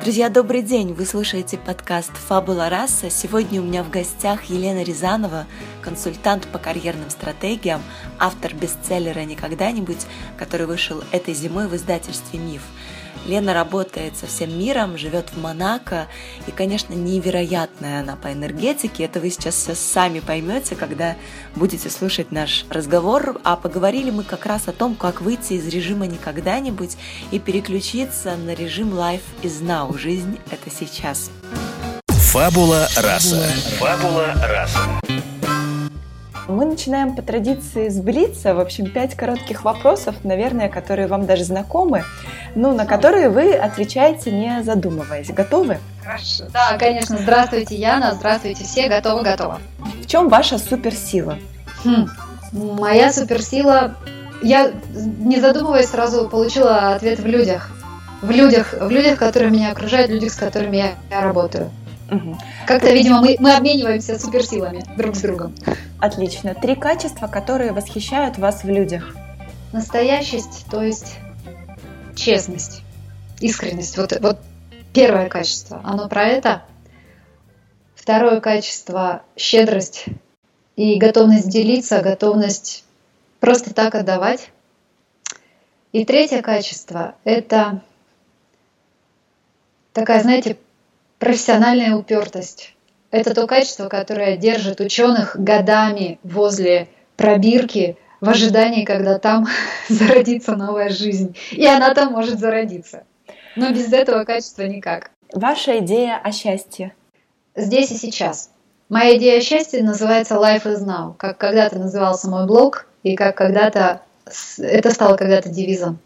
Друзья, добрый день! Вы слушаете подкаст «Фабула раса». Сегодня у меня в гостях Елена Рязанова, консультант по карьерным стратегиям, автор бестселлера «Никогда-нибудь», который вышел этой зимой в издательстве «Миф». Лена работает со всем миром, живет в Монако, и, конечно, невероятная она по энергетике. Это вы сейчас все сами поймете, когда будете слушать наш разговор. А поговорили мы как раз о том, как выйти из режима «никогда-нибудь» и переключиться на режим «Life is now». Жизнь — это сейчас. Фабула раса. Фабула раса. Мы начинаем по традиции с Блица. В общем, пять коротких вопросов, наверное, которые вам даже знакомы, но на которые вы отвечаете не задумываясь. Готовы? Хорошо. Да, конечно. Здравствуйте, Яна. Здравствуйте все. Готова, готова. В чем ваша суперсила? Хм. Моя суперсила... Я, не задумываясь, сразу получила ответ в людях. В людях, в людях, которые меня окружают, людях, с которыми я, я работаю. Угу. Как-то, видимо, мы, мы обмениваемся суперсилами друг с другом. Отлично. Три качества, которые восхищают вас в людях. Настоящесть, то есть честность, искренность. Вот, вот первое качество, оно про это. Второе качество – щедрость и готовность делиться, готовность просто так отдавать. И третье качество – это такая, знаете, профессиональная упертость. Это то качество, которое держит ученых годами возле пробирки в ожидании, когда там зародится новая жизнь. И она там может зародиться. Но без этого качества никак. Ваша идея о счастье? Здесь и сейчас. Моя идея о счастье называется Life is Now, как когда-то назывался мой блог, и как когда-то это стало когда-то девизом.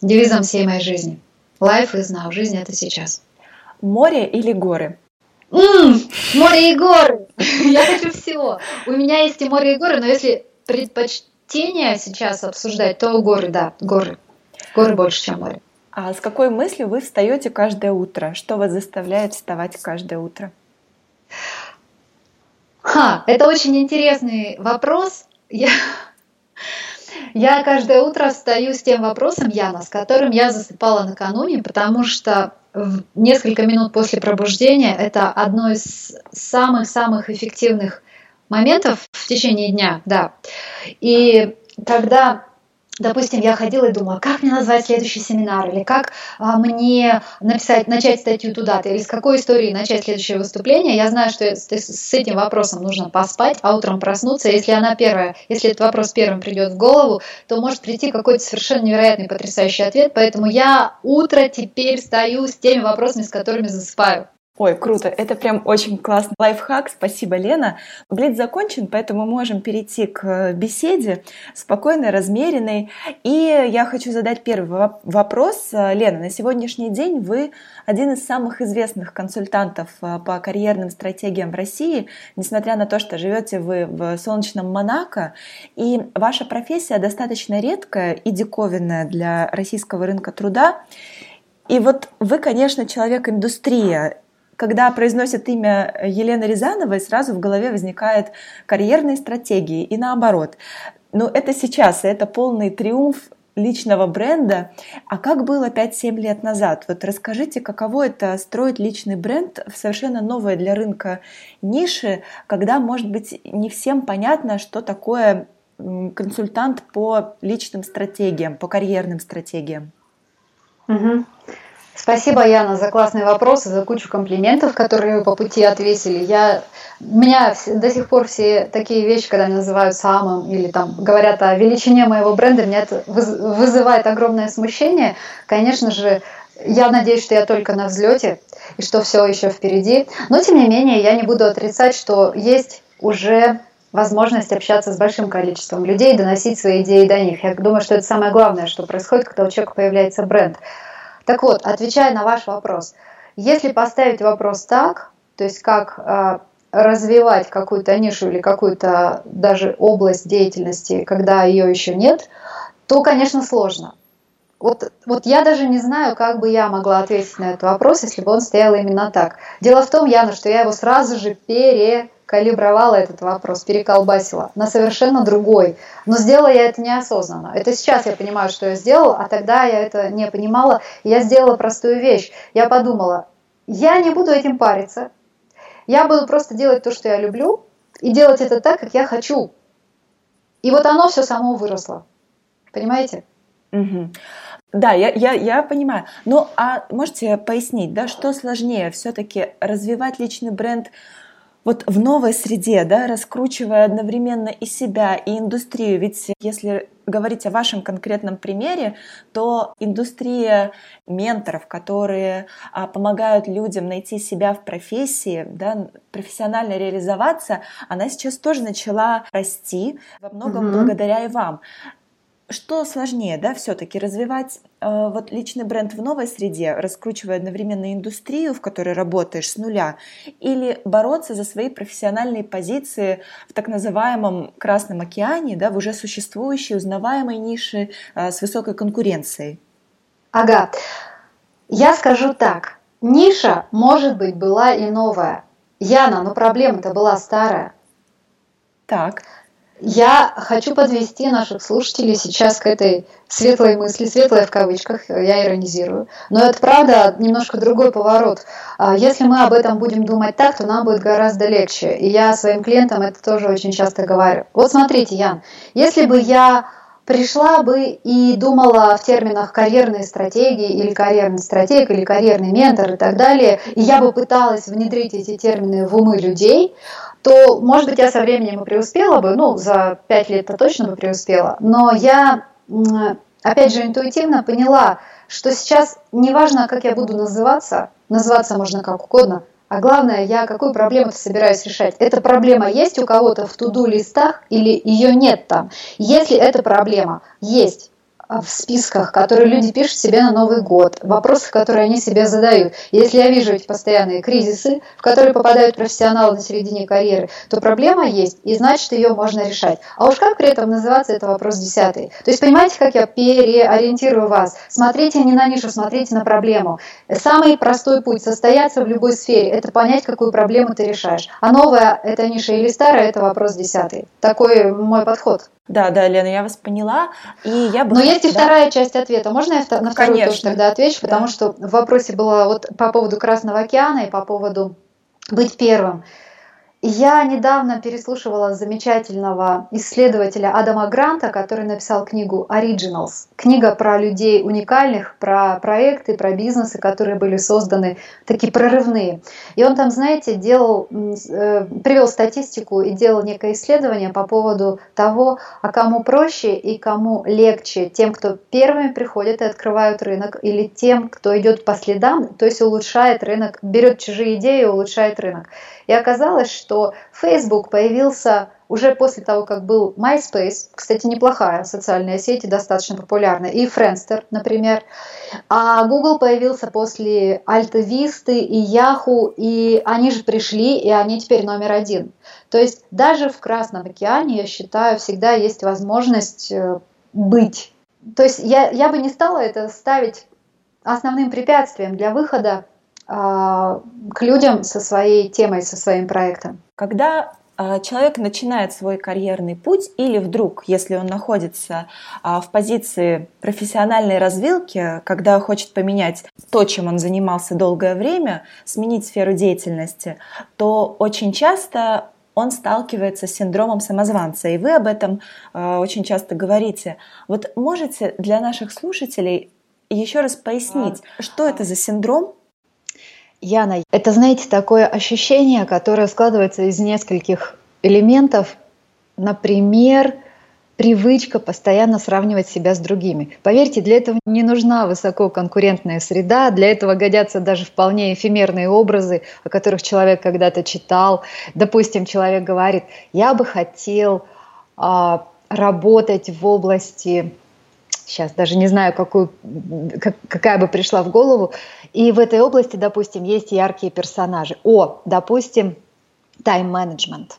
Девизом всей моей жизни. Life is Now. Жизнь это сейчас. Море или горы? М-м, море и горы. Я хочу всего. У меня есть и море, и горы, но если предпочтение сейчас обсуждать, то горы, да, горы. Горы больше, чем море. А с какой мыслью вы встаете каждое утро? Что вас заставляет вставать каждое утро? Ха, это очень интересный вопрос. Я, я каждое утро встаю с тем вопросом, Яна, с которым я засыпала накануне, потому что несколько минут после пробуждения это одно из самых-самых эффективных моментов в течение дня, да. И когда Допустим, я ходила и думала, как мне назвать следующий семинар, или как а, мне написать, начать статью туда-то, или с какой истории начать следующее выступление. Я знаю, что с, с этим вопросом нужно поспать, а утром проснуться. Если она первая, если этот вопрос первым придет в голову, то может прийти какой-то совершенно невероятный, потрясающий ответ. Поэтому я утро теперь стою с теми вопросами, с которыми засыпаю. Ой, круто, это прям очень классный лайфхак, спасибо, Лена. Блиц закончен, поэтому мы можем перейти к беседе, спокойной, размеренной. И я хочу задать первый вопрос. Лена, на сегодняшний день вы один из самых известных консультантов э, по карьерным стратегиям в России, несмотря на то, что живете вы в солнечном Монако, и ваша профессия достаточно редкая и диковинная для российского рынка труда. И вот вы, конечно, человек-индустрия, когда произносят имя Елены Рязановой, сразу в голове возникает карьерные стратегии и наоборот. Но это сейчас, это полный триумф личного бренда. А как было 5-7 лет назад? Вот расскажите, каково это строить личный бренд в совершенно новой для рынка нише, когда, может быть, не всем понятно, что такое консультант по личным стратегиям, по карьерным стратегиям. Угу. Спасибо, Яна, за классные вопросы, за кучу комплиментов, которые вы по пути ответили. Я, меня до сих пор все такие вещи, когда называют самым или там говорят о величине моего бренда, меня это вызывает огромное смущение. Конечно же, я надеюсь, что я только на взлете и что все еще впереди. Но, тем не менее, я не буду отрицать, что есть уже возможность общаться с большим количеством людей, доносить свои идеи до них. Я думаю, что это самое главное, что происходит, когда у человека появляется бренд. Так вот, отвечая на ваш вопрос, если поставить вопрос так, то есть как э, развивать какую-то нишу или какую-то даже область деятельности, когда ее еще нет, то, конечно, сложно. Вот, вот я даже не знаю, как бы я могла ответить на этот вопрос, если бы он стоял именно так. Дело в том, Яна, что я его сразу же перекалибровала этот вопрос, переколбасила на совершенно другой. Но сделала я это неосознанно. Это сейчас я понимаю, что я сделала, а тогда я это не понимала. Я сделала простую вещь. Я подумала, я не буду этим париться. Я буду просто делать то, что я люблю, и делать это так, как я хочу. И вот оно все само выросло. Понимаете? Угу. Да, я, я, я понимаю. Ну, а можете пояснить, да, что сложнее все-таки развивать личный бренд вот в новой среде, да, раскручивая одновременно и себя, и индустрию. Ведь если говорить о вашем конкретном примере, то индустрия менторов, которые а, помогают людям найти себя в профессии, да, профессионально реализоваться, она сейчас тоже начала расти во многом mm-hmm. благодаря и вам что сложнее, да, все-таки развивать э, вот личный бренд в новой среде, раскручивая одновременно индустрию, в которой работаешь с нуля, или бороться за свои профессиональные позиции в так называемом Красном океане, да, в уже существующей узнаваемой нише э, с высокой конкуренцией? Ага, я скажу так, ниша, может быть, была и новая. Яна, но проблема-то была старая. Так. Я хочу подвести наших слушателей сейчас к этой светлой мысли, светлая в кавычках, я иронизирую. Но это правда немножко другой поворот. А если мы об этом будем думать так, то нам будет гораздо легче. И я своим клиентам это тоже очень часто говорю. Вот смотрите, Ян, если бы я пришла бы и думала в терминах карьерной стратегии или карьерный стратег или карьерный ментор и так далее, и я бы пыталась внедрить эти термины в умы людей, то, может быть, я со временем и преуспела бы, ну, за пять лет-то точно бы преуспела, но я, опять же, интуитивно поняла, что сейчас неважно, как я буду называться, называться можно как угодно, а главное, я какую проблему собираюсь решать. Эта проблема есть у кого-то в туду листах или ее нет там? Если эта проблема есть, в списках, которые люди пишут себе на Новый год, вопросы, которые они себе задают. Если я вижу эти постоянные кризисы, в которые попадают профессионалы на середине карьеры, то проблема есть, и значит ее можно решать. А уж как при этом называться, это вопрос десятый. То есть понимаете, как я переориентирую вас? Смотрите не на нишу, смотрите на проблему. Самый простой путь состояться в любой сфере – это понять, какую проблему ты решаешь. А новая – это ниша или старая – это вопрос десятый. Такой мой подход. Да, да, Лена, я вас поняла. И я бы... Но есть и да. вторая часть ответа. Можно я на вторую Конечно. тоже тогда отвечу? Потому да. что в вопросе было вот по поводу Красного океана и по поводу быть первым. Я недавно переслушивала замечательного исследователя Адама Гранта, который написал книгу Originals. Книга про людей уникальных, про проекты, про бизнесы, которые были созданы, такие прорывные. И он там, знаете, делал, э, привел статистику и делал некое исследование по поводу того, а кому проще и кому легче, тем, кто первыми приходят и открывают рынок, или тем, кто идет по следам, то есть улучшает рынок, берет чужие идеи и улучшает рынок. И оказалось, что Facebook появился уже после того, как был MySpace, кстати, неплохая социальная сеть и достаточно популярная, и Friendster, например. А Google появился после Alta Vista и Yahoo, и они же пришли, и они теперь номер один. То есть даже в Красном океане, я считаю, всегда есть возможность э, быть. То есть я, я бы не стала это ставить основным препятствием для выхода к людям со своей темой, со своим проектом. Когда а, человек начинает свой карьерный путь или вдруг, если он находится а, в позиции профессиональной развилки, когда хочет поменять то, чем он занимался долгое время, сменить сферу деятельности, то очень часто он сталкивается с синдромом самозванца, и вы об этом очень часто говорите. Вот можете для наших слушателей еще раз пояснить, что это за синдром Яна, это, знаете, такое ощущение, которое складывается из нескольких элементов. Например, привычка постоянно сравнивать себя с другими. Поверьте, для этого не нужна высококонкурентная среда, для этого годятся даже вполне эфемерные образы, о которых человек когда-то читал. Допустим, человек говорит, я бы хотел а, работать в области сейчас даже не знаю, какую, как, какая бы пришла в голову. И в этой области, допустим, есть яркие персонажи. О, допустим, тайм-менеджмент.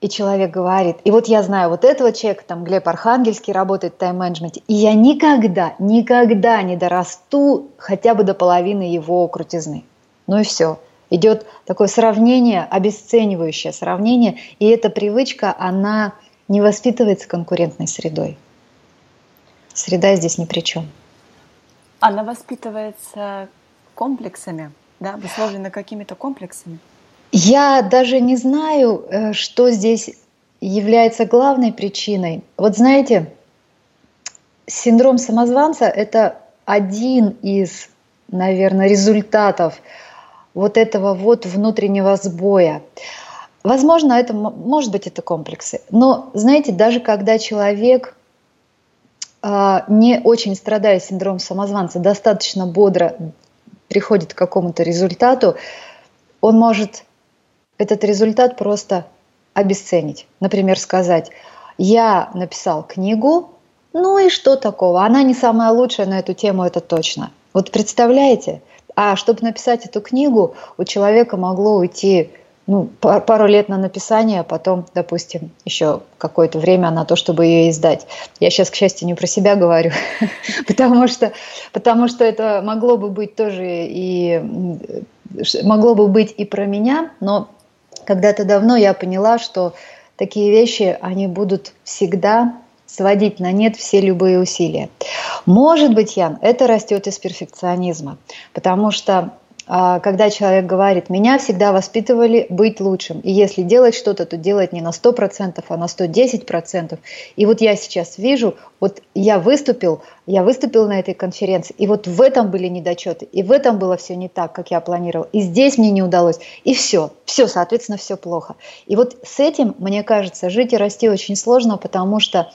И человек говорит, и вот я знаю вот этого человека, там Глеб Архангельский работает в тайм-менеджменте, и я никогда, никогда не дорасту хотя бы до половины его крутизны. Ну и все. Идет такое сравнение, обесценивающее сравнение, и эта привычка, она не воспитывается конкурентной средой. Среда здесь ни при чем. Она воспитывается комплексами, да, обусловлена какими-то комплексами? Я даже не знаю, э, что здесь является главной причиной. Вот знаете, синдром самозванца – это один из, наверное, результатов вот этого вот внутреннего сбоя. Возможно, это, может быть, это комплексы. Но, знаете, даже когда человек, не очень страдая синдромом самозванца, достаточно бодро приходит к какому-то результату, он может этот результат просто обесценить. Например, сказать, я написал книгу, ну и что такого? Она не самая лучшая на эту тему, это точно. Вот представляете? А чтобы написать эту книгу, у человека могло уйти ну, пару лет на написание, а потом, допустим, еще какое-то время на то, чтобы ее издать. Я сейчас, к счастью, не про себя говорю, потому, что, потому что это могло бы быть тоже и могло бы быть и про меня, но когда-то давно я поняла, что такие вещи, они будут всегда сводить на нет все любые усилия. Может быть, Ян, это растет из перфекционизма, потому что когда человек говорит, меня всегда воспитывали быть лучшим, и если делать что-то, то делать не на 100%, а на 110%. И вот я сейчас вижу, вот я выступил, я выступил на этой конференции, и вот в этом были недочеты, и в этом было все не так, как я планировал, и здесь мне не удалось, и все, все, соответственно, все плохо. И вот с этим, мне кажется, жить и расти очень сложно, потому что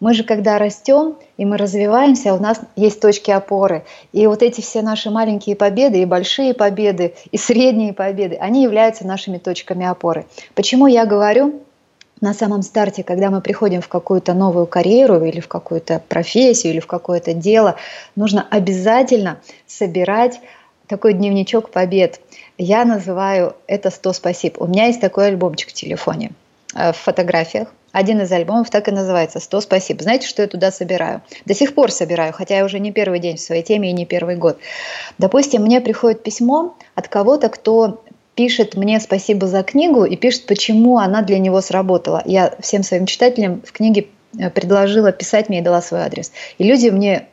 мы же, когда растем и мы развиваемся, у нас есть точки опоры. И вот эти все наши маленькие победы, и большие победы, и средние победы, они являются нашими точками опоры. Почему я говорю, на самом старте, когда мы приходим в какую-то новую карьеру или в какую-то профессию или в какое-то дело, нужно обязательно собирать такой дневничок побед. Я называю это 100 спасибо. У меня есть такой альбомчик в телефоне в фотографиях. Один из альбомов так и называется «100 спасибо». Знаете, что я туда собираю? До сих пор собираю, хотя я уже не первый день в своей теме и не первый год. Допустим, мне приходит письмо от кого-то, кто пишет мне спасибо за книгу и пишет, почему она для него сработала. Я всем своим читателям в книге э, предложила писать мне и дала свой адрес. И люди мне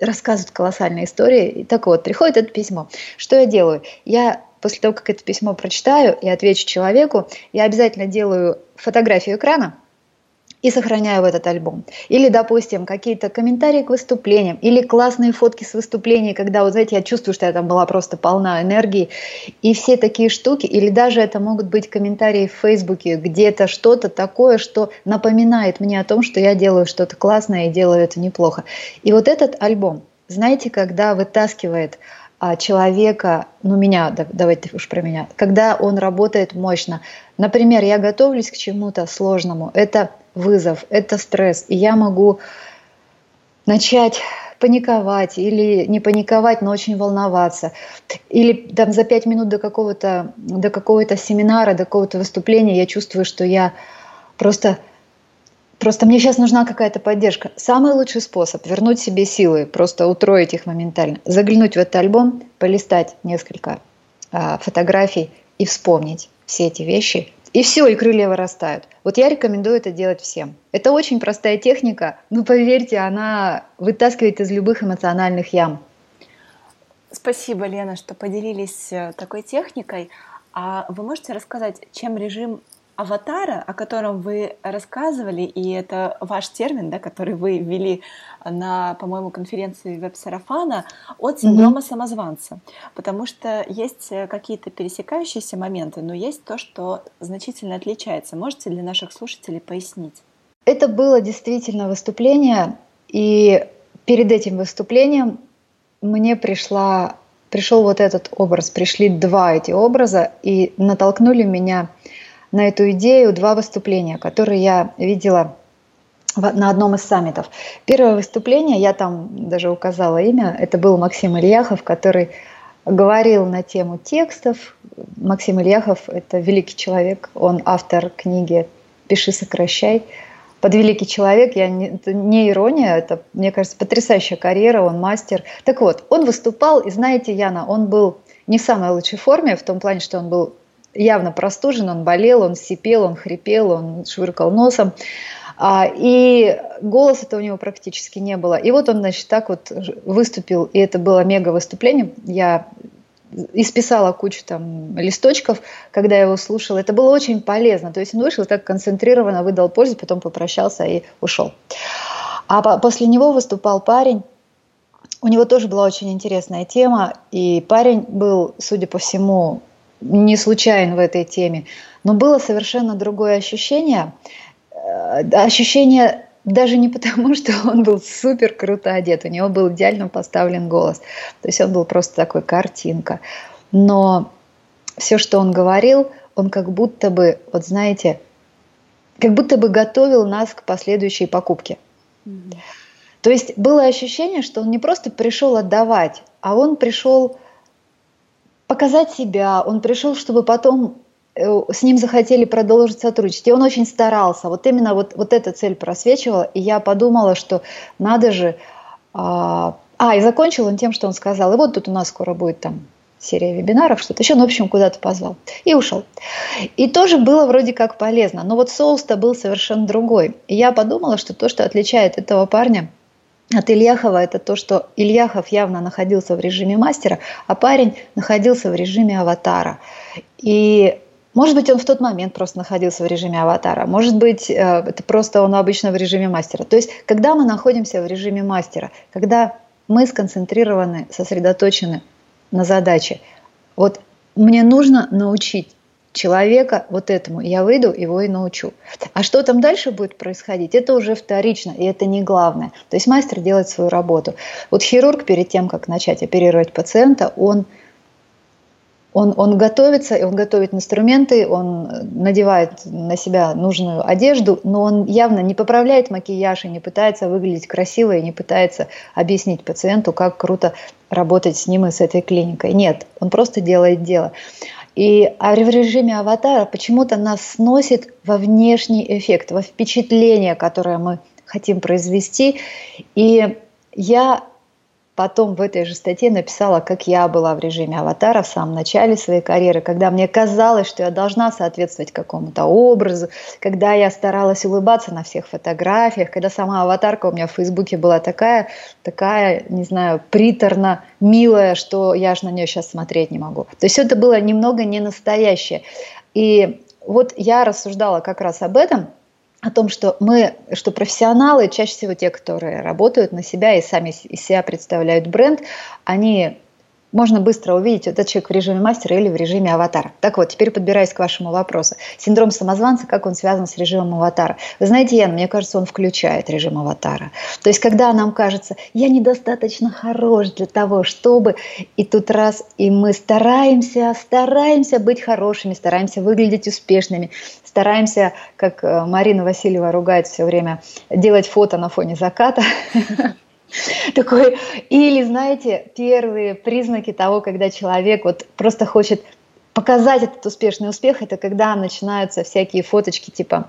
рассказывают колоссальные истории. И так вот, приходит это письмо. Что я делаю? Я после того, как это письмо прочитаю и отвечу человеку, я обязательно делаю фотографию экрана, и сохраняю в этот альбом. Или, допустим, какие-то комментарии к выступлениям, или классные фотки с выступлений, когда, вот знаете, я чувствую, что я там была просто полна энергии, и все такие штуки, или даже это могут быть комментарии в Фейсбуке, где-то что-то такое, что напоминает мне о том, что я делаю что-то классное и делаю это неплохо. И вот этот альбом, знаете, когда вытаскивает человека, ну меня, давайте уж про меня, когда он работает мощно. Например, я готовлюсь к чему-то сложному, это вызов, это стресс, и я могу начать паниковать или не паниковать, но очень волноваться. Или там за пять минут до какого-то до какого-то семинара, до какого-то выступления я чувствую, что я просто Просто мне сейчас нужна какая-то поддержка. Самый лучший способ вернуть себе силы, просто утроить их моментально, заглянуть в этот альбом, полистать несколько а, фотографий и вспомнить все эти вещи. И все, и крылья вырастают. Вот я рекомендую это делать всем. Это очень простая техника, но поверьте, она вытаскивает из любых эмоциональных ям. Спасибо, Лена, что поделились э, такой техникой. А вы можете рассказать, чем режим аватара, о котором вы рассказывали, и это ваш термин, да, который вы ввели на, по-моему, конференции веб-сарафана, от синдрома mm-hmm. самозванца. Потому что есть какие-то пересекающиеся моменты, но есть то, что значительно отличается. Можете для наших слушателей пояснить? Это было действительно выступление, и перед этим выступлением мне пришла, пришел вот этот образ, пришли два эти образа и натолкнули меня на эту идею два выступления, которые я видела на одном из саммитов. Первое выступление, я там даже указала имя, это был Максим Ильяхов, который говорил на тему текстов. Максим Ильяхов – это великий человек, он автор книги «Пиши, сокращай». Под великий человек, я не, это не ирония, это, мне кажется, потрясающая карьера, он мастер. Так вот, он выступал, и знаете, Яна, он был не в самой лучшей форме, в том плане, что он был явно простужен, он болел, он сипел, он хрипел, он швыркал носом. А, и голоса-то у него практически не было. И вот он, значит, так вот выступил, и это было мега выступление. Я исписала кучу там листочков, когда я его слушала. Это было очень полезно. То есть он вышел так концентрированно, выдал пользу, потом попрощался и ушел. А после него выступал парень. У него тоже была очень интересная тема, и парень был, судя по всему, не случайен в этой теме, но было совершенно другое ощущение – Э, ощущение даже не потому, что он был супер круто одет, у него был идеально поставлен голос. То есть он был просто такой картинка. Но все, что он говорил, он как будто бы, вот знаете, как будто бы готовил нас к последующей покупке. Mm-hmm. То есть было ощущение, что он не просто пришел отдавать, а он пришел показать себя, он пришел, чтобы потом Э, с ним захотели продолжить сотрудничать. И он очень старался. Вот именно вот, вот эта цель просвечивала. И я подумала, что надо же... А, а, и закончил он тем, что он сказал, и вот тут у нас скоро будет там серия вебинаров, что-то еще, ну, в общем, куда-то позвал. И ушел. И тоже было вроде как полезно. Но вот соус-то был совершенно другой. И я подумала, что то, что отличает этого парня от Ильяхова, это то, что Ильяхов явно находился в режиме мастера, а парень находился в режиме аватара. И может быть, он в тот момент просто находился в режиме аватара. Может быть, э, это просто он обычно в режиме мастера. То есть, когда мы находимся в режиме мастера, когда мы сконцентрированы, сосредоточены на задаче, вот мне нужно научить человека вот этому. Я выйду, его и научу. А что там дальше будет происходить, это уже вторично, и это не главное. То есть мастер делает свою работу. Вот хирург перед тем, как начать оперировать пациента, он он, он готовится, он готовит инструменты, он надевает на себя нужную одежду, но он явно не поправляет макияж и не пытается выглядеть красиво и не пытается объяснить пациенту, как круто работать с ним и с этой клиникой. Нет, он просто делает дело. И а в режиме аватара почему-то нас сносит во внешний эффект, во впечатление, которое мы хотим произвести. И я потом в этой же статье написала, как я была в режиме аватара в самом начале своей карьеры, когда мне казалось, что я должна соответствовать какому-то образу, когда я старалась улыбаться на всех фотографиях, когда сама аватарка у меня в Фейсбуке была такая, такая, не знаю, приторно милая, что я аж на нее сейчас смотреть не могу. То есть это было немного не настоящее. И вот я рассуждала как раз об этом, о том, что мы, что профессионалы, чаще всего те, которые работают на себя и сами из себя представляют бренд, они можно быстро увидеть, этот человек в режиме мастера или в режиме аватара. Так вот, теперь подбираясь к вашему вопросу. Синдром самозванца, как он связан с режимом аватара? Вы знаете, Ян, мне кажется, он включает режим аватара. То есть, когда нам кажется, я недостаточно хорош для того, чтобы... И тут раз, и мы стараемся, стараемся быть хорошими, стараемся выглядеть успешными, стараемся, как э, Марина Васильева ругает все время, делать фото на фоне заката. Такой, или, знаете, первые признаки того, когда человек вот просто хочет показать этот успешный успех, это когда начинаются всякие фоточки типа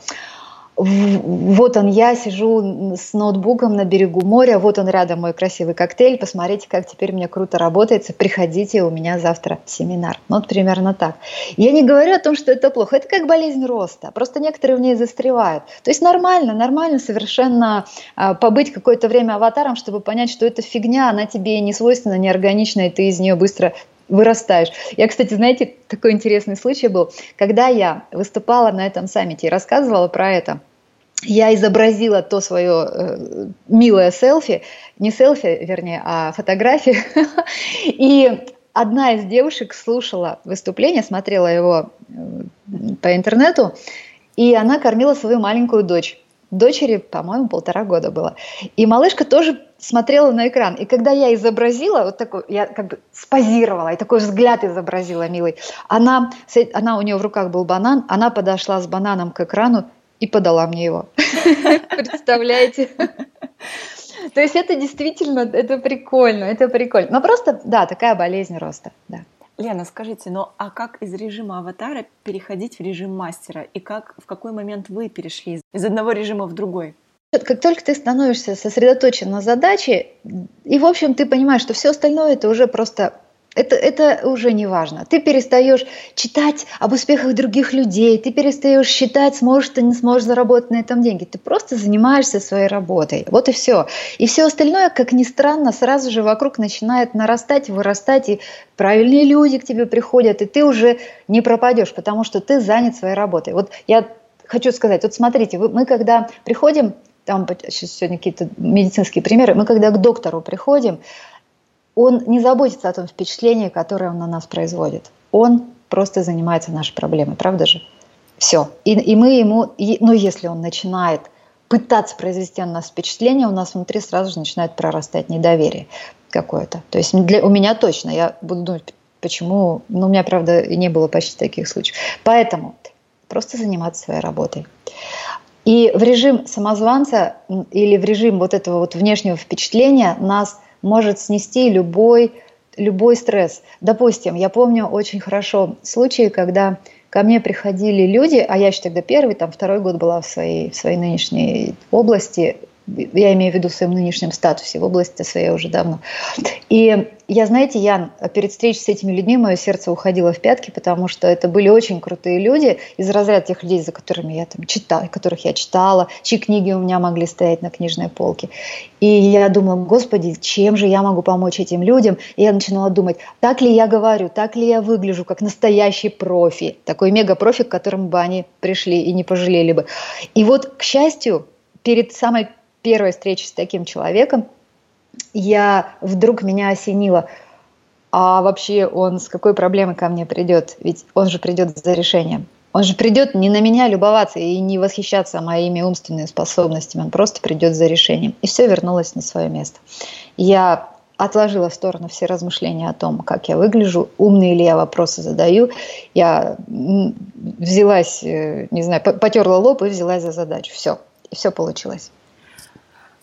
вот он, я сижу с ноутбуком на берегу моря, вот он рядом мой красивый коктейль, посмотрите, как теперь мне круто работается, приходите, у меня завтра семинар. Ну, вот примерно так. Я не говорю о том, что это плохо, это как болезнь роста, просто некоторые в ней застревают. То есть нормально, нормально совершенно а, побыть какое-то время аватаром, чтобы понять, что это фигня, она тебе не свойственна, не органична, и ты из нее быстро вырастаешь. Я, кстати, знаете, такой интересный случай был, когда я выступала на этом саммите и рассказывала про это – я изобразила то свое э, милое селфи, не селфи, вернее, а фотографии. И одна из девушек слушала выступление, смотрела его э, по интернету, и она кормила свою маленькую дочь. Дочери, по-моему, полтора года было. И малышка тоже смотрела на экран. И когда я изобразила, вот такой, я как бы спозировала, и такой взгляд изобразила, милый, она, она у нее в руках был банан, она подошла с бананом к экрану и подала мне его. Представляете? То есть это действительно, это прикольно, это прикольно. Но просто, да, такая болезнь роста, да. Лена, скажите, ну а как из режима аватара переходить в режим мастера? И как, в какой момент вы перешли из одного режима в другой? Как только ты становишься сосредоточен на задаче, и, в общем, ты понимаешь, что все остальное это уже просто это, это уже не важно. Ты перестаешь читать об успехах других людей, ты перестаешь считать, сможешь ты не сможешь заработать на этом деньги. Ты просто занимаешься своей работой. Вот и все. И все остальное, как ни странно, сразу же вокруг начинает нарастать, вырастать, и правильные люди к тебе приходят, и ты уже не пропадешь, потому что ты занят своей работой. Вот я хочу сказать, вот смотрите, мы когда приходим, там сейчас сегодня какие-то медицинские примеры, мы когда к доктору приходим, он не заботится о том впечатлении, которое он на нас производит. Он просто занимается нашей проблемой, правда же? Все. И, и мы ему, и, ну если он начинает пытаться произвести на нас впечатление, у нас внутри сразу же начинает прорастать недоверие какое-то. То есть для, у меня точно, я буду думать, почему, ну у меня, правда, не было почти таких случаев. Поэтому просто заниматься своей работой. И в режим самозванца или в режим вот этого вот внешнего впечатления нас – может снести любой, любой стресс. Допустим, я помню очень хорошо случаи, когда ко мне приходили люди, а я еще тогда первый, там второй год была в своей, в своей нынешней области, я имею в виду в своем нынешнем статусе, в области своей уже давно. И я, знаете, Ян, перед встречей с этими людьми мое сердце уходило в пятки, потому что это были очень крутые люди из разряда тех людей, за которыми я там читала, которых я читала, чьи книги у меня могли стоять на книжной полке. И я думала, господи, чем же я могу помочь этим людям? И я начинала думать, так ли я говорю, так ли я выгляжу, как настоящий профи, такой мега-профи, к которому бы они пришли и не пожалели бы. И вот, к счастью, перед самой первой встречи с таким человеком я вдруг меня осенило, а вообще он с какой проблемой ко мне придет? Ведь он же придет за решением. Он же придет не на меня любоваться и не восхищаться моими умственными способностями, он просто придет за решением. И все вернулось на свое место. Я отложила в сторону все размышления о том, как я выгляжу, умные ли я вопросы задаю. Я взялась, э, не знаю, потерла лоб и взялась за задачу. Все, и все получилось.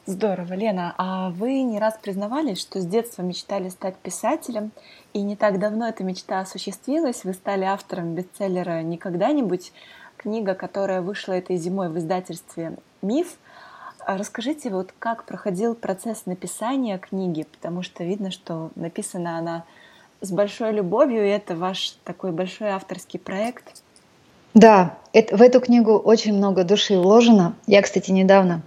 Здорово, Лена. А вы не раз признавались, что с детства мечтали стать писателем, и не так давно эта мечта осуществилась. Вы стали автором бестселлера «Не когда-нибудь», книга, которая вышла этой зимой в издательстве «Миф». А расскажите, вот как проходил процесс написания книги, потому что видно, что написана она с большой любовью, и это ваш такой большой авторский проект. Да, это, в эту книгу очень много души вложено. Я, кстати, недавно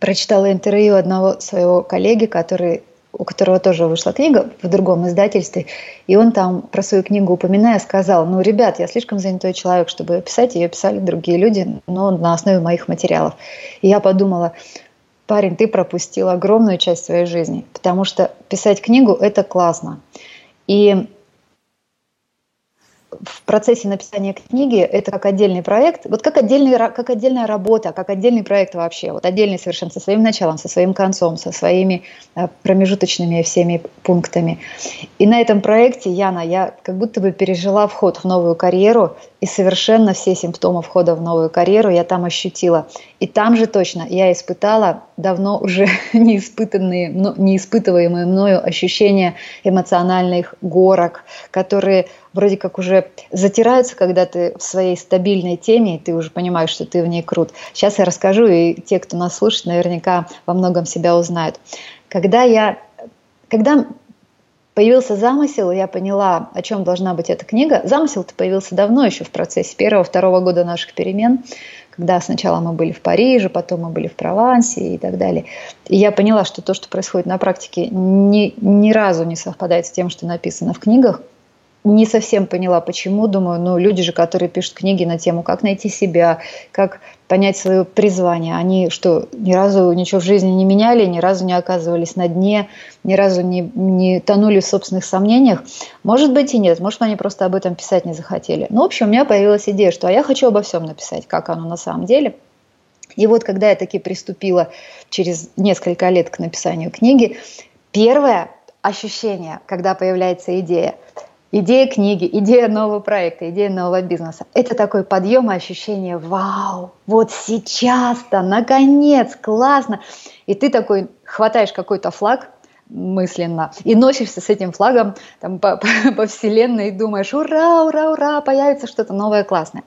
прочитала интервью одного своего коллеги, который у которого тоже вышла книга в другом издательстве, и он там про свою книгу упоминая сказал, ну, ребят, я слишком занятой человек, чтобы ее писать, ее писали другие люди, но на основе моих материалов. И я подумала, парень, ты пропустил огромную часть своей жизни, потому что писать книгу – это классно. И в процессе написания книги это как отдельный проект, вот как, отдельный, как отдельная работа, как отдельный проект вообще, вот отдельный совершенно со своим началом, со своим концом, со своими э, промежуточными всеми пунктами. И на этом проекте, Яна, я как будто бы пережила вход в новую карьеру, и совершенно все симптомы входа в новую карьеру я там ощутила. И там же точно я испытала давно уже не испытанные, не испытываемые мною ощущения эмоциональных горок, которые вроде как уже затираются, когда ты в своей стабильной теме, и ты уже понимаешь, что ты в ней крут. Сейчас я расскажу, и те, кто нас слушает, наверняка во многом себя узнают. Когда я когда появился замысел, я поняла, о чем должна быть эта книга. Замысел-то появился давно, еще в процессе первого-второго года наших перемен, когда сначала мы были в Париже, потом мы были в Провансе и так далее. И я поняла, что то, что происходит на практике, ни, ни разу не совпадает с тем, что написано в книгах не совсем поняла, почему. Думаю, ну, люди же, которые пишут книги на тему, как найти себя, как понять свое призвание, они что, ни разу ничего в жизни не меняли, ни разу не оказывались на дне, ни разу не, не тонули в собственных сомнениях? Может быть и нет, может они просто об этом писать не захотели. Ну, в общем, у меня появилась идея, что а я хочу обо всем написать, как оно на самом деле. И вот когда я таки приступила через несколько лет к написанию книги, первое ощущение, когда появляется идея – идея книги, идея нового проекта, идея нового бизнеса. Это такой подъем и ощущение «Вау! Вот сейчас-то! Наконец! Классно!» И ты такой хватаешь какой-то флаг, мысленно. И носишься с этим флагом там, по, по, по вселенной и думаешь, ура, ура, ура, появится что-то новое классное.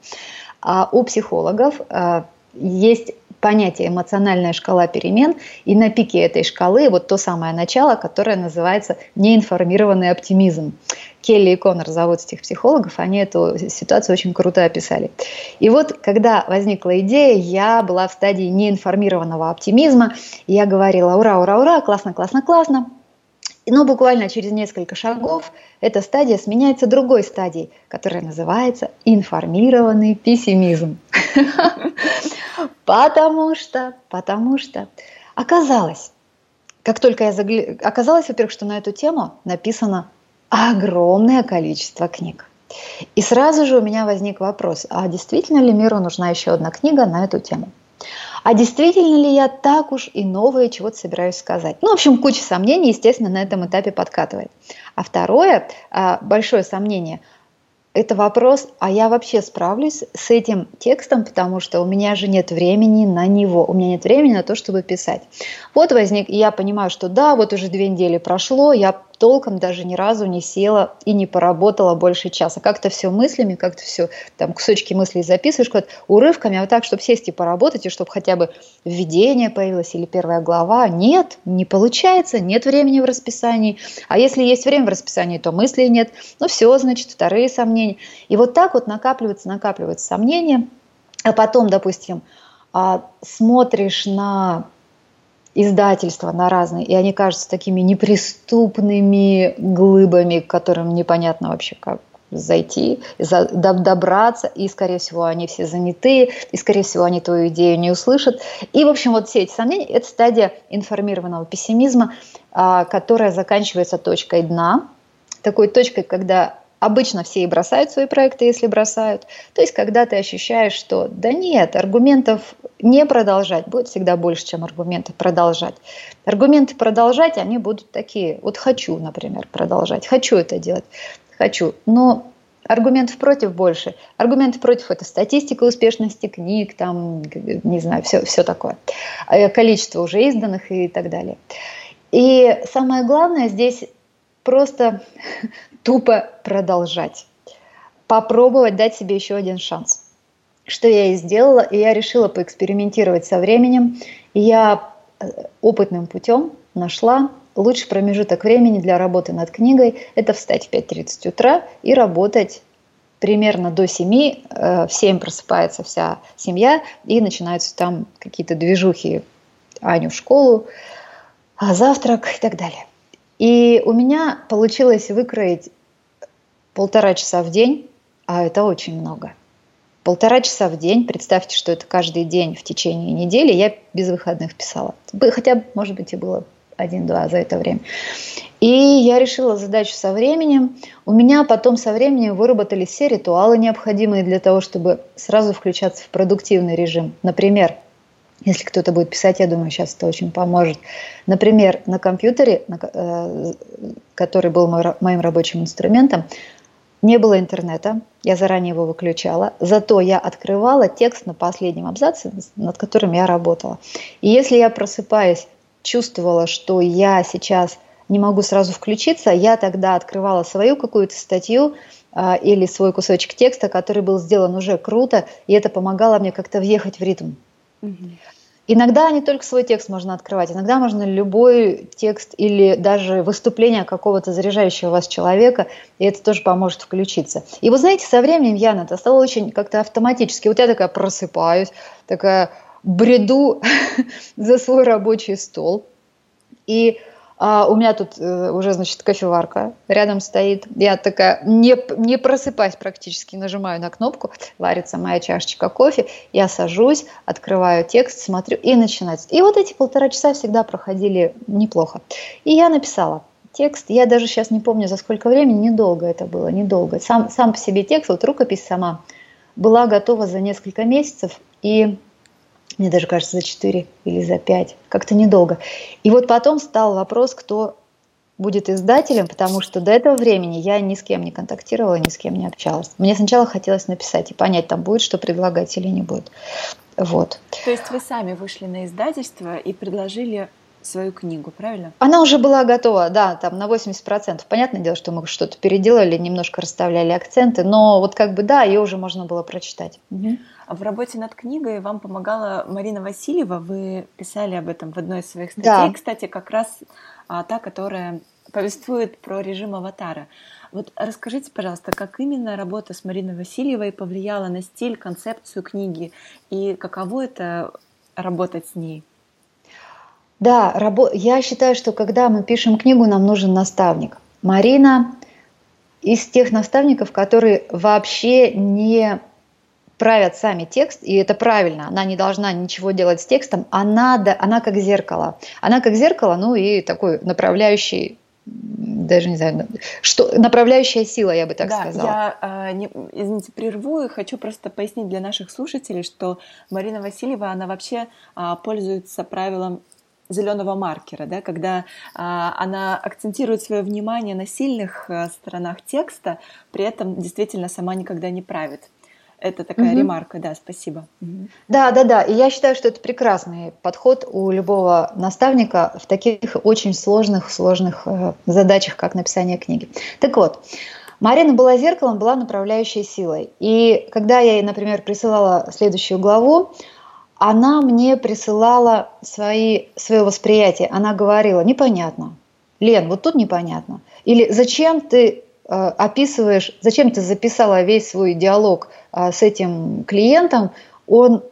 А у психологов а, есть понятие эмоциональная шкала перемен, и на пике этой шкалы вот то самое начало, которое называется неинформированный оптимизм. Келли и Коннор этих психологов, они эту ситуацию очень круто описали. И вот, когда возникла идея, я была в стадии неинформированного оптимизма, я говорила, ура, ура, ура, классно, классно, классно, но буквально через несколько шагов эта стадия сменяется другой стадией, которая называется информированный пессимизм. Потому что, потому что оказалось, как только я заглянула, оказалось, во-первых, что на эту тему написано огромное количество книг. И сразу же у меня возник вопрос, а действительно ли миру нужна еще одна книга на эту тему? А действительно ли я так уж и новое чего-то собираюсь сказать? Ну, в общем, куча сомнений, естественно, на этом этапе подкатывает. А второе, а, большое сомнение – это вопрос, а я вообще справлюсь с этим текстом, потому что у меня же нет времени на него, у меня нет времени на то, чтобы писать. Вот возник, и я понимаю, что да, вот уже две недели прошло, я толком даже ни разу не села и не поработала больше часа. Как-то все мыслями, как-то все, там, кусочки мыслей записываешь куда-то урывками, а вот так, чтобы сесть и поработать, и чтобы хотя бы введение появилось или первая глава. Нет, не получается, нет времени в расписании. А если есть время в расписании, то мыслей нет. Ну все, значит, вторые сомнения. И вот так вот накапливается, накапливается сомнения, а потом, допустим, а, смотришь на издательства на разные, и они кажутся такими неприступными глыбами, к которым непонятно вообще как зайти, добраться, и, скорее всего, они все заняты, и, скорее всего, они твою идею не услышат. И, в общем, вот все эти сомнения – это стадия информированного пессимизма, а, которая заканчивается точкой дна, такой точкой, когда Обычно все и бросают свои проекты, если бросают. То есть, когда ты ощущаешь, что да нет, аргументов не продолжать будет всегда больше, чем аргументы продолжать. Аргументы продолжать, они будут такие. Вот хочу, например, продолжать. Хочу это делать. Хочу. Но аргументов против больше. Аргументы против – это статистика успешности книг, там, не знаю, все, все такое. Э, количество уже изданных и так далее. И самое главное здесь просто тупо продолжать. Попробовать дать себе еще один шанс. Что я и сделала, и я решила поэкспериментировать со временем. И я э, опытным путем нашла лучший промежуток времени для работы над книгой – это встать в 5.30 утра и работать примерно до 7. Э, в 7 просыпается вся семья, и начинаются там какие-то движухи Аню в школу, а завтрак и так далее. И у меня получилось выкроить полтора часа в день, а это очень много. Полтора часа в день, представьте, что это каждый день в течение недели, я без выходных писала. Хотя, может быть, и было один-два за это время. И я решила задачу со временем. У меня потом со временем выработались все ритуалы, необходимые для того, чтобы сразу включаться в продуктивный режим. Например, если кто-то будет писать, я думаю, сейчас это очень поможет. Например, на компьютере, э, который был моим рабочим инструментом, не было интернета, я заранее его выключала, зато я открывала текст на последнем абзаце, над которым я работала. И если я просыпаясь, чувствовала, что я сейчас не могу сразу включиться, я тогда открывала свою какую-то статью э, или свой кусочек текста, который был сделан уже круто, и это помогало мне как-то въехать в ритм. Иногда не только свой текст можно открывать, иногда можно любой текст или даже выступление какого-то заряжающего вас человека, и это тоже поможет включиться. И вы знаете, со временем, Яна, это стало очень как-то автоматически. Вот я такая просыпаюсь, такая бреду за свой рабочий стол, и а у меня тут э, уже, значит, кофеварка рядом стоит. Я такая, не, не просыпаясь практически, нажимаю на кнопку, варится моя чашечка кофе, я сажусь, открываю текст, смотрю и начинается. И вот эти полтора часа всегда проходили неплохо. И я написала текст, я даже сейчас не помню, за сколько времени, недолго это было, недолго. Сам, сам по себе текст, вот рукопись сама, была готова за несколько месяцев, и мне даже кажется, за 4 или за 5, как-то недолго. И вот потом стал вопрос, кто будет издателем, потому что до этого времени я ни с кем не контактировала, ни с кем не общалась. Мне сначала хотелось написать и понять, там будет что предлагать или не будет. Вот. То есть вы сами вышли на издательство и предложили свою книгу, правильно? Она уже была готова, да, там на 80%. Понятное дело, что мы что-то переделали, немножко расставляли акценты, но вот как бы да, ее уже можно было прочитать. Угу. В работе над книгой вам помогала Марина Васильева. Вы писали об этом в одной из своих статей. Да. Кстати, как раз а, та, которая повествует про режим аватара. Вот расскажите, пожалуйста, как именно работа с Мариной Васильевой повлияла на стиль, концепцию книги и каково это работать с ней? Да, рабо... я считаю, что когда мы пишем книгу, нам нужен наставник. Марина из тех наставников, которые вообще не правят сами текст, и это правильно, она не должна ничего делать с текстом, она, да, она как зеркало. Она как зеркало, ну и такой направляющий даже не знаю, что направляющая сила, я бы так да, сказала. Я, э, не, извините, прерву и хочу просто пояснить для наших слушателей, что Марина Васильева, она вообще э, пользуется правилом зеленого маркера, да, когда э, она акцентирует свое внимание на сильных э, сторонах текста, при этом действительно сама никогда не правит. Это такая угу. ремарка, да, спасибо. Угу. Да, да, да. И я считаю, что это прекрасный подход у любого наставника в таких очень сложных, сложных э, задачах, как написание книги. Так вот, Марина была зеркалом, была направляющей силой. И когда я ей, например, присылала следующую главу, она мне присылала свои, свое восприятие. Она говорила, непонятно. Лен, вот тут непонятно. Или зачем ты Э, описываешь, зачем ты записала весь свой диалог э, с этим клиентом, он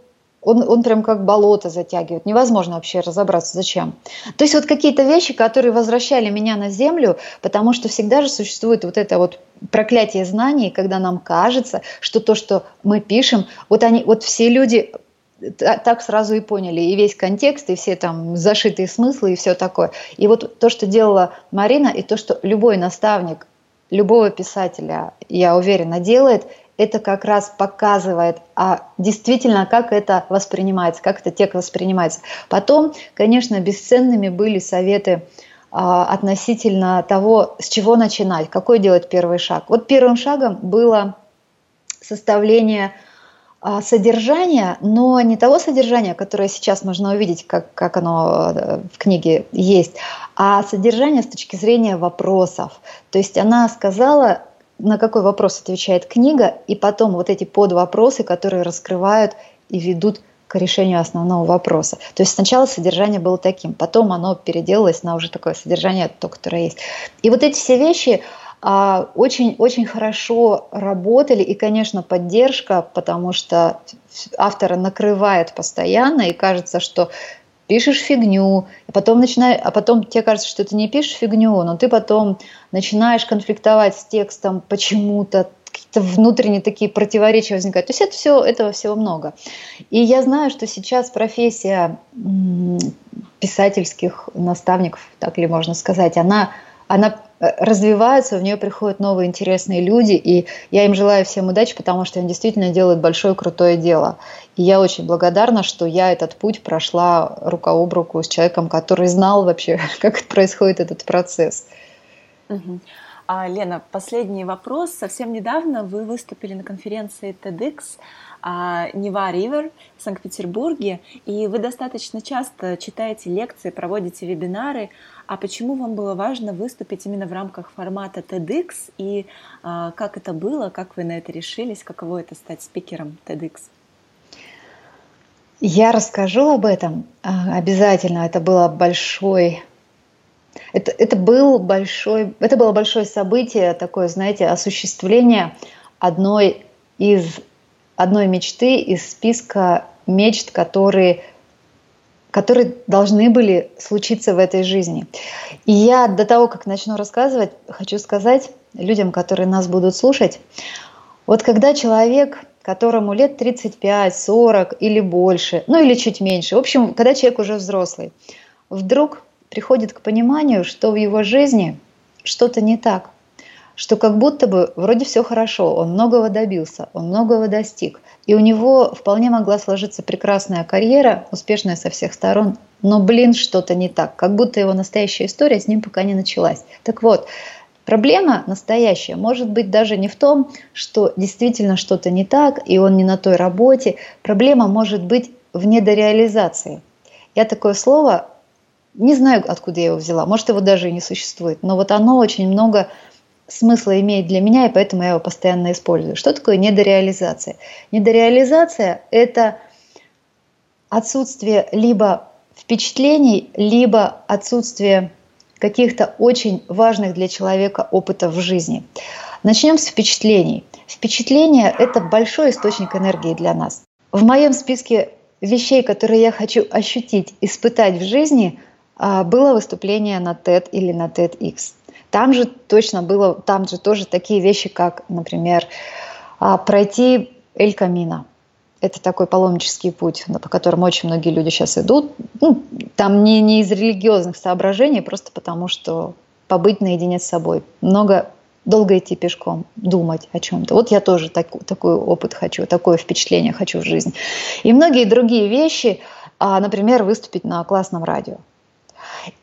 он, он прям как болото затягивает. Невозможно вообще разобраться, зачем. То есть вот какие-то вещи, которые возвращали меня на землю, потому что всегда же существует вот это вот проклятие знаний, когда нам кажется, что то, что мы пишем, вот они, вот все люди так сразу и поняли, и весь контекст, и все там зашитые смыслы, и все такое. И вот то, что делала Марина, и то, что любой наставник любого писателя, я уверена, делает, это как раз показывает, а действительно, как это воспринимается, как это текст воспринимается. Потом, конечно, бесценными были советы а, относительно того, с чего начинать, какой делать первый шаг. Вот первым шагом было составление содержания, но не того содержания, которое сейчас можно увидеть, как, как оно э, в книге есть, а содержание с точки зрения вопросов. То есть она сказала, на какой вопрос отвечает книга, и потом вот эти подвопросы, которые раскрывают и ведут к решению основного вопроса. То есть сначала содержание было таким, потом оно переделалось на уже такое содержание, то, которое есть. И вот эти все вещи, очень-очень хорошо работали, и, конечно, поддержка, потому что автора накрывает постоянно, и кажется, что пишешь фигню, а потом, начинаешь, а потом тебе кажется, что ты не пишешь фигню, но ты потом начинаешь конфликтовать с текстом почему-то, какие-то внутренние такие противоречия возникают. То есть это все, этого всего много. И я знаю, что сейчас профессия писательских наставников, так ли можно сказать, она, она развивается, в нее приходят новые интересные люди, и я им желаю всем удачи, потому что они действительно делают большое крутое дело. И я очень благодарна, что я этот путь прошла рука об руку с человеком, который знал вообще, как происходит этот процесс. А, Лена, последний вопрос. Совсем недавно вы выступили на конференции TEDx Нева Ривер в Санкт-Петербурге, и вы достаточно часто читаете лекции, проводите вебинары. А почему вам было важно выступить именно в рамках формата TEDx, и а, как это было, как вы на это решились, каково это стать спикером TEDx? Я расскажу об этом а, обязательно. Это было большой это, это, был большой, это было большое событие, такое, знаете, осуществление одной из одной мечты из списка мечт, которые которые должны были случиться в этой жизни. И я до того, как начну рассказывать, хочу сказать людям, которые нас будут слушать, вот когда человек, которому лет 35, 40 или больше, ну или чуть меньше, в общем, когда человек уже взрослый, вдруг приходит к пониманию, что в его жизни что-то не так, что как будто бы вроде все хорошо, он многого добился, он многого достиг, и у него вполне могла сложиться прекрасная карьера, успешная со всех сторон, но, блин, что-то не так, как будто его настоящая история с ним пока не началась. Так вот, Проблема настоящая может быть даже не в том, что действительно что-то не так, и он не на той работе. Проблема может быть в недореализации. Я такое слово не знаю, откуда я его взяла, может, его даже и не существует, но вот оно очень много смысла имеет для меня, и поэтому я его постоянно использую. Что такое недореализация? Недореализация – это отсутствие либо впечатлений, либо отсутствие каких-то очень важных для человека опытов в жизни. Начнем с впечатлений. Впечатление – это большой источник энергии для нас. В моем списке вещей, которые я хочу ощутить, испытать в жизни, а, было выступление на TED или на TEDx. Там же точно было, там же тоже такие вещи, как, например, а, пройти Эль Камино – это такой паломнический путь, по которому очень многие люди сейчас идут. Ну, там не, не из религиозных соображений, просто потому что побыть наедине с собой. Много долго идти пешком, думать о чем-то. Вот я тоже так, такой опыт хочу, такое впечатление хочу в жизни. И многие другие вещи, а, например, выступить на классном радио.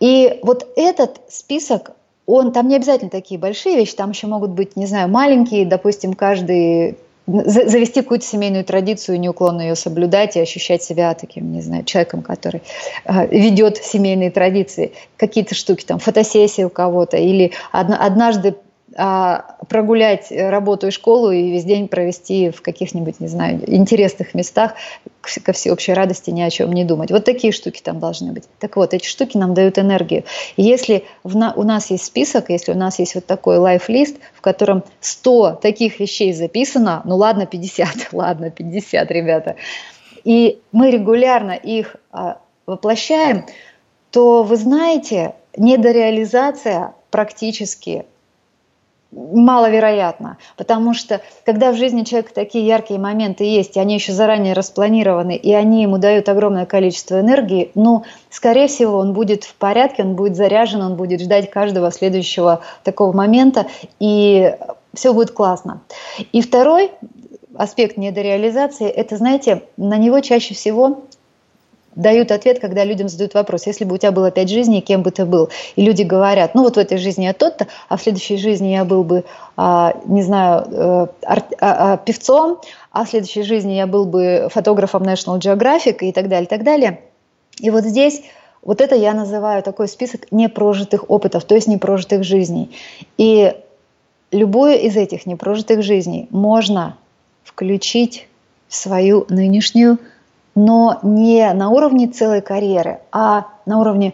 И вот этот список, он там не обязательно такие большие вещи, там еще могут быть, не знаю, маленькие, допустим, каждый завести какую-то семейную традицию, неуклонно ее соблюдать и ощущать себя таким, не знаю, человеком, который э, ведет семейные традиции. Какие-то штуки, там, фотосессия у кого-то, или однажды а, прогулять работу и школу и весь день провести в каких-нибудь, не знаю, интересных местах, ко всеобщей радости ни о чем не думать. Вот такие штуки там должны быть. Так вот, эти штуки нам дают энергию. И если в на, у нас есть список, если у нас есть вот такой лайф-лист, в котором 100 таких вещей записано, ну ладно, 50, ладно, 50, ребята, и мы регулярно их а, воплощаем, то вы знаете, недореализация практически маловероятно, потому что когда в жизни человека такие яркие моменты есть, и они еще заранее распланированы, и они ему дают огромное количество энергии, ну, скорее всего, он будет в порядке, он будет заряжен, он будет ждать каждого следующего такого момента, и все будет классно. И второй аспект недореализации, это, знаете, на него чаще всего дают ответ, когда людям задают вопрос, если бы у тебя было пять жизней, кем бы ты был? И люди говорят, ну вот в этой жизни я тот-то, а в следующей жизни я был бы, а, не знаю, арт, а, а, певцом, а в следующей жизни я был бы фотографом National Geographic и так далее, и так далее. И вот здесь вот это я называю такой список непрожитых опытов, то есть непрожитых жизней. И любую из этих непрожитых жизней можно включить в свою нынешнюю но не на уровне целой карьеры, а на уровне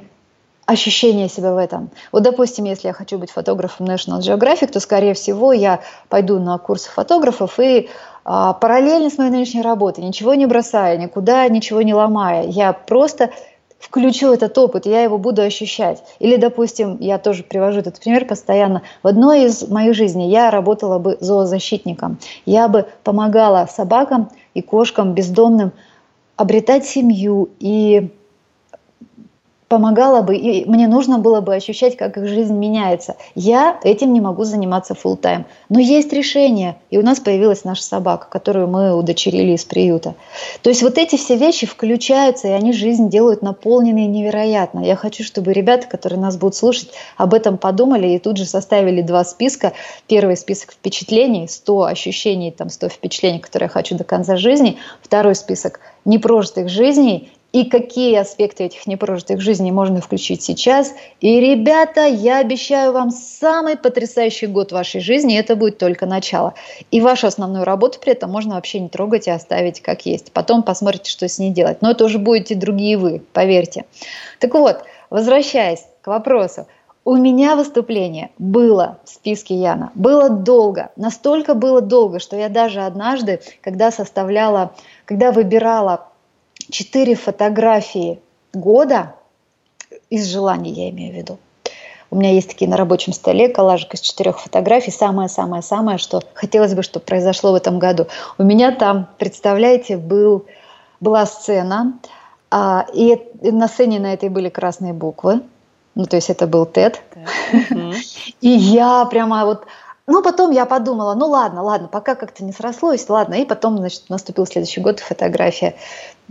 ощущения себя в этом. Вот, допустим, если я хочу быть фотографом National Geographic, то, скорее всего, я пойду на курсы фотографов и а, параллельно с моей нынешней работой, ничего не бросая, никуда ничего не ломая, я просто включу этот опыт, я его буду ощущать. Или, допустим, я тоже привожу этот пример постоянно. В одной из моих жизней я работала бы зоозащитником. Я бы помогала собакам и кошкам бездомным обретать семью и помогала бы, и мне нужно было бы ощущать, как их жизнь меняется. Я этим не могу заниматься full тайм Но есть решение, и у нас появилась наша собака, которую мы удочерили из приюта. То есть вот эти все вещи включаются, и они жизнь делают наполненной невероятно. Я хочу, чтобы ребята, которые нас будут слушать, об этом подумали и тут же составили два списка. Первый список впечатлений, 100 ощущений, там 100 впечатлений, которые я хочу до конца жизни. Второй список непрожитых жизней и какие аспекты этих непрожитых жизней можно включить сейчас. И, ребята, я обещаю вам самый потрясающий год вашей жизни, это будет только начало. И вашу основную работу при этом можно вообще не трогать и оставить как есть. Потом посмотрите, что с ней делать. Но это уже будете другие вы, поверьте. Так вот, возвращаясь к вопросу. У меня выступление было в списке Яна. Было долго. Настолько было долго, что я даже однажды, когда составляла, когда выбирала четыре фотографии года из желаний, я имею в виду. У меня есть такие на рабочем столе коллажик из четырех фотографий. Самое-самое-самое, что хотелось бы, чтобы произошло в этом году. У меня там, представляете, был, была сцена, а, и на сцене на этой были красные буквы. Ну, то есть это был TED. И я прямо вот ну, потом я подумала, ну ладно, ладно, пока как-то не срослось, ладно. И потом, значит, наступил следующий год, фотография.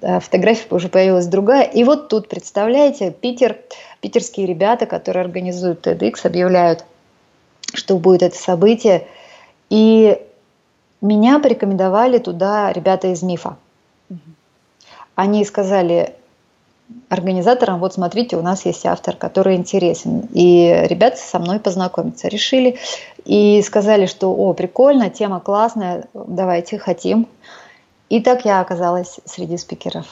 Э, фотография уже появилась другая. И вот тут, представляете, Питер, питерские ребята, которые организуют TEDx, объявляют, что будет это событие. И меня порекомендовали туда ребята из МИФа. Они сказали, организаторам, вот смотрите, у нас есть автор, который интересен. И ребята со мной познакомиться решили. И сказали, что, о, прикольно, тема классная, давайте, хотим. И так я оказалась среди спикеров.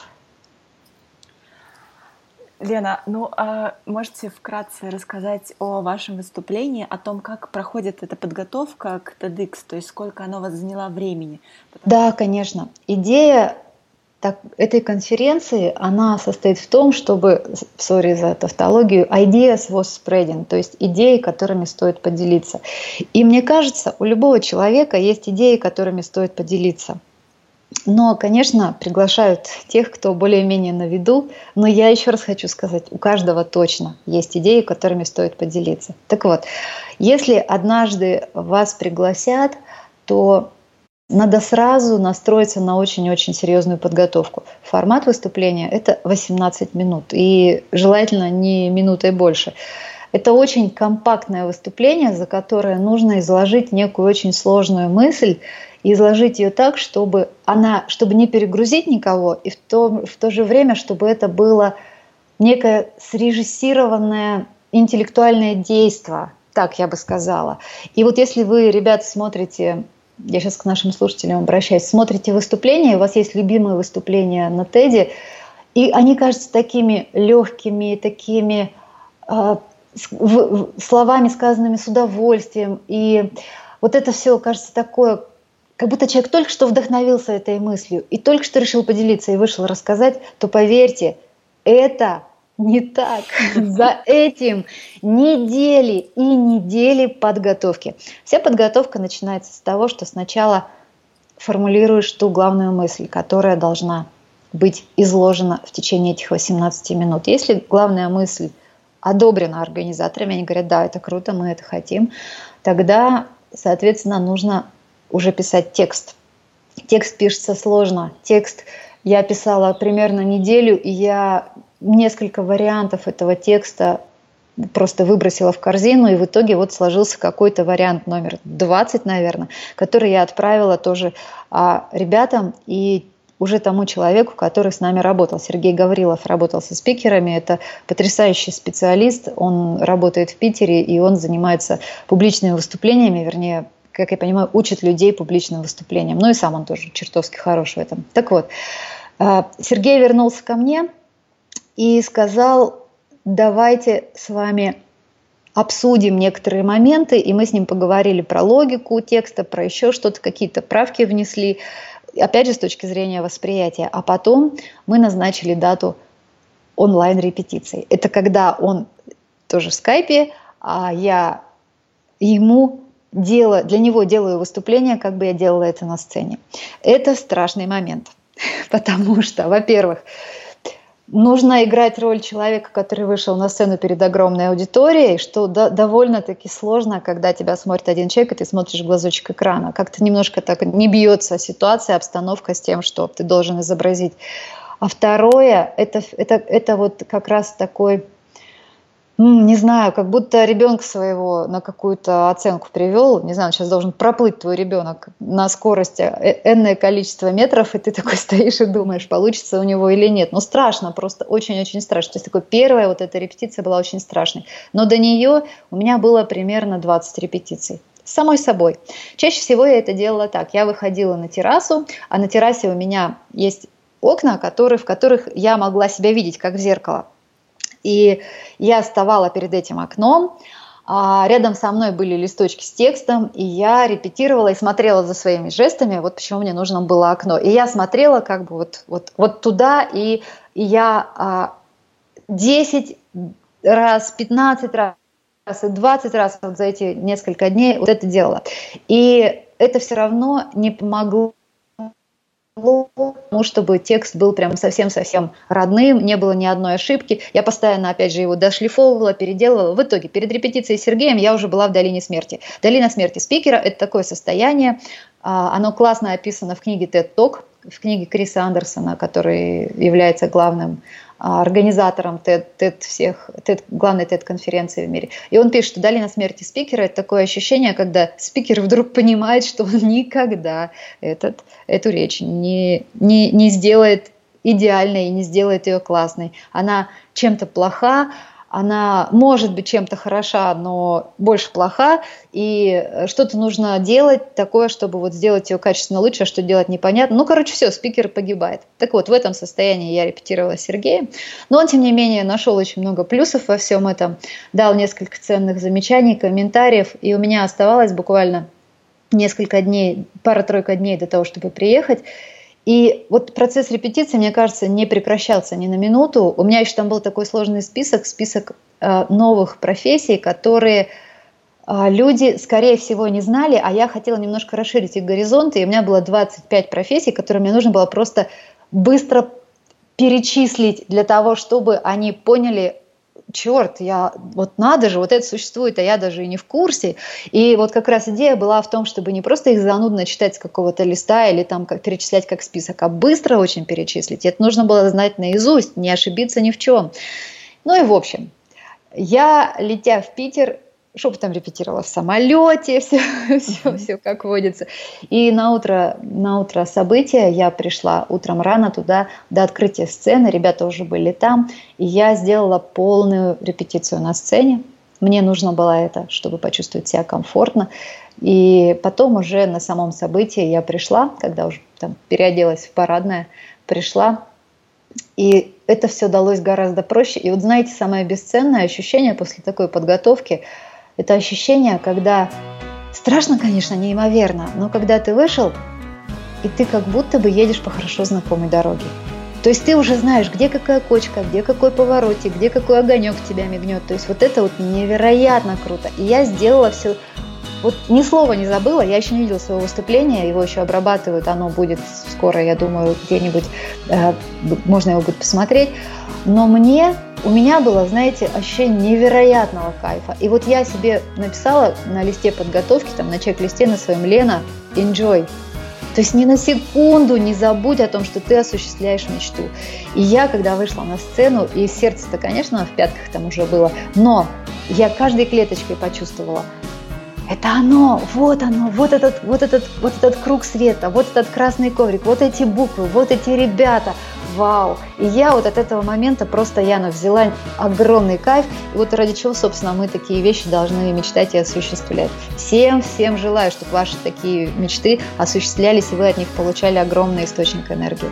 Лена, ну а можете вкратце рассказать о вашем выступлении, о том, как проходит эта подготовка к TEDx, то есть сколько она у вас заняла времени? Потому... Да, конечно. Идея так, этой конференции, она состоит в том, чтобы, сори за тавтологию, ideas was spreading, то есть идеи, которыми стоит поделиться. И мне кажется, у любого человека есть идеи, которыми стоит поделиться. Но, конечно, приглашают тех, кто более-менее на виду. Но я еще раз хочу сказать, у каждого точно есть идеи, которыми стоит поделиться. Так вот, если однажды вас пригласят, то надо сразу настроиться на очень-очень серьезную подготовку. Формат выступления – это 18 минут, и желательно не минутой больше. Это очень компактное выступление, за которое нужно изложить некую очень сложную мысль, и изложить ее так, чтобы она, чтобы не перегрузить никого, и в то, в то же время, чтобы это было некое срежиссированное интеллектуальное действие, так я бы сказала. И вот если вы, ребята, смотрите я сейчас к нашим слушателям обращаюсь, смотрите выступления, у вас есть любимые выступления на Теди, и они кажутся такими легкими, такими э, словами, сказанными с удовольствием. И вот это все кажется такое, как будто человек только что вдохновился этой мыслью и только что решил поделиться и вышел рассказать, то поверьте, это не так. За этим недели и недели подготовки. Вся подготовка начинается с того, что сначала формулируешь ту главную мысль, которая должна быть изложена в течение этих 18 минут. Если главная мысль одобрена организаторами, они говорят, да, это круто, мы это хотим, тогда, соответственно, нужно уже писать текст. Текст пишется сложно. Текст я писала примерно неделю, и я несколько вариантов этого текста просто выбросила в корзину, и в итоге вот сложился какой-то вариант номер 20, наверное, который я отправила тоже а, ребятам и уже тому человеку, который с нами работал. Сергей Гаврилов работал со спикерами, это потрясающий специалист, он работает в Питере, и он занимается публичными выступлениями, вернее, как я понимаю, учит людей публичным выступлениям. Ну и сам он тоже чертовски хорош в этом. Так вот, а, Сергей вернулся ко мне – и сказал, давайте с вами обсудим некоторые моменты, и мы с ним поговорили про логику текста, про еще что-то, какие-то правки внесли, опять же, с точки зрения восприятия. А потом мы назначили дату онлайн-репетиции. Это когда он тоже в скайпе, а я ему делаю, для него делаю выступление, как бы я делала это на сцене. Это страшный момент, потому что, во-первых, нужно играть роль человека, который вышел на сцену перед огромной аудиторией, что до, довольно-таки сложно, когда тебя смотрит один человек, и ты смотришь в глазочек экрана. Как-то немножко так не бьется ситуация, обстановка с тем, что ты должен изобразить. А второе, это, это, это вот как раз такой не знаю, как будто ребенка своего на какую-то оценку привел, не знаю, сейчас должен проплыть твой ребенок на скорости э, энное количество метров, и ты такой стоишь и думаешь, получится у него или нет. Но страшно, просто очень-очень страшно. То есть такой первая вот эта репетиция была очень страшной. Но до нее у меня было примерно 20 репетиций самой собой. Чаще всего я это делала так. Я выходила на террасу, а на террасе у меня есть окна, которые, в которых я могла себя видеть, как в зеркало. И я вставала перед этим окном, а рядом со мной были листочки с текстом, и я репетировала и смотрела за своими жестами, вот почему мне нужно было окно. И я смотрела как бы вот, вот, вот туда, и, и я а, 10 раз, 15 раз, и 20 раз вот за эти несколько дней вот это делала. И это все равно не помогло тому, чтобы текст был прям совсем-совсем родным, не было ни одной ошибки. Я постоянно, опять же, его дошлифовывала, переделывала. В итоге, перед репетицией с Сергеем я уже была в «Долине смерти». «Долина смерти» спикера – это такое состояние, а, оно классно описано в книге TED Talk, в книге Криса Андерсона, который является главным организатором TED, TED всех, TED, главной TED-конференции в мире. И он пишет, что долина смерти спикера – это такое ощущение, когда спикер вдруг понимает, что он никогда этот, эту речь не, не, не сделает идеальной и не сделает ее классной. Она чем-то плоха, она может быть чем-то хороша, но больше плоха, и что-то нужно делать такое, чтобы вот сделать ее качественно лучше, а что делать непонятно. Ну, короче, все, спикер погибает. Так вот, в этом состоянии я репетировала Сергея, но он, тем не менее, нашел очень много плюсов во всем этом, дал несколько ценных замечаний, комментариев, и у меня оставалось буквально несколько дней, пара-тройка дней до того, чтобы приехать, и вот процесс репетиции, мне кажется, не прекращался ни на минуту. У меня еще там был такой сложный список, список э, новых профессий, которые э, люди, скорее всего, не знали, а я хотела немножко расширить их горизонты. И у меня было 25 профессий, которые мне нужно было просто быстро перечислить для того, чтобы они поняли, черт, я, вот надо же, вот это существует, а я даже и не в курсе. И вот как раз идея была в том, чтобы не просто их занудно читать с какого-то листа или там как, перечислять как список, а быстро очень перечислить. Это нужно было знать наизусть, не ошибиться ни в чем. Ну и в общем, я, летя в Питер, шепотом репетировала в самолете, все, все, все как водится. И на утро, на утро события я пришла утром рано туда, до открытия сцены, ребята уже были там, и я сделала полную репетицию на сцене. Мне нужно было это, чтобы почувствовать себя комфортно. И потом уже на самом событии я пришла, когда уже там переоделась в парадное, пришла, и это все далось гораздо проще. И вот знаете, самое бесценное ощущение после такой подготовки – это ощущение, когда страшно, конечно, неимоверно, но когда ты вышел, и ты как будто бы едешь по хорошо знакомой дороге. То есть ты уже знаешь, где какая кочка, где какой поворотик, где какой огонек тебя мигнет. То есть вот это вот невероятно круто. И я сделала все, вот ни слова не забыла, я еще не видела своего выступления, его еще обрабатывают, оно будет скоро, я думаю, где-нибудь, э, можно его будет посмотреть. Но мне у меня было, знаете, ощущение невероятного кайфа. И вот я себе написала на листе подготовки, там на чек-листе на своем Лена, enjoy. То есть ни на секунду не забудь о том, что ты осуществляешь мечту. И я, когда вышла на сцену, и сердце-то, конечно, в пятках там уже было, но я каждой клеточкой почувствовала, это оно, вот оно, вот этот, вот этот, вот этот круг света, вот этот красный коврик, вот эти буквы, вот эти ребята, вау. И я вот от этого момента просто, Яна, взяла огромный кайф. И вот ради чего, собственно, мы такие вещи должны мечтать и осуществлять. Всем, всем желаю, чтобы ваши такие мечты осуществлялись, и вы от них получали огромный источник энергии.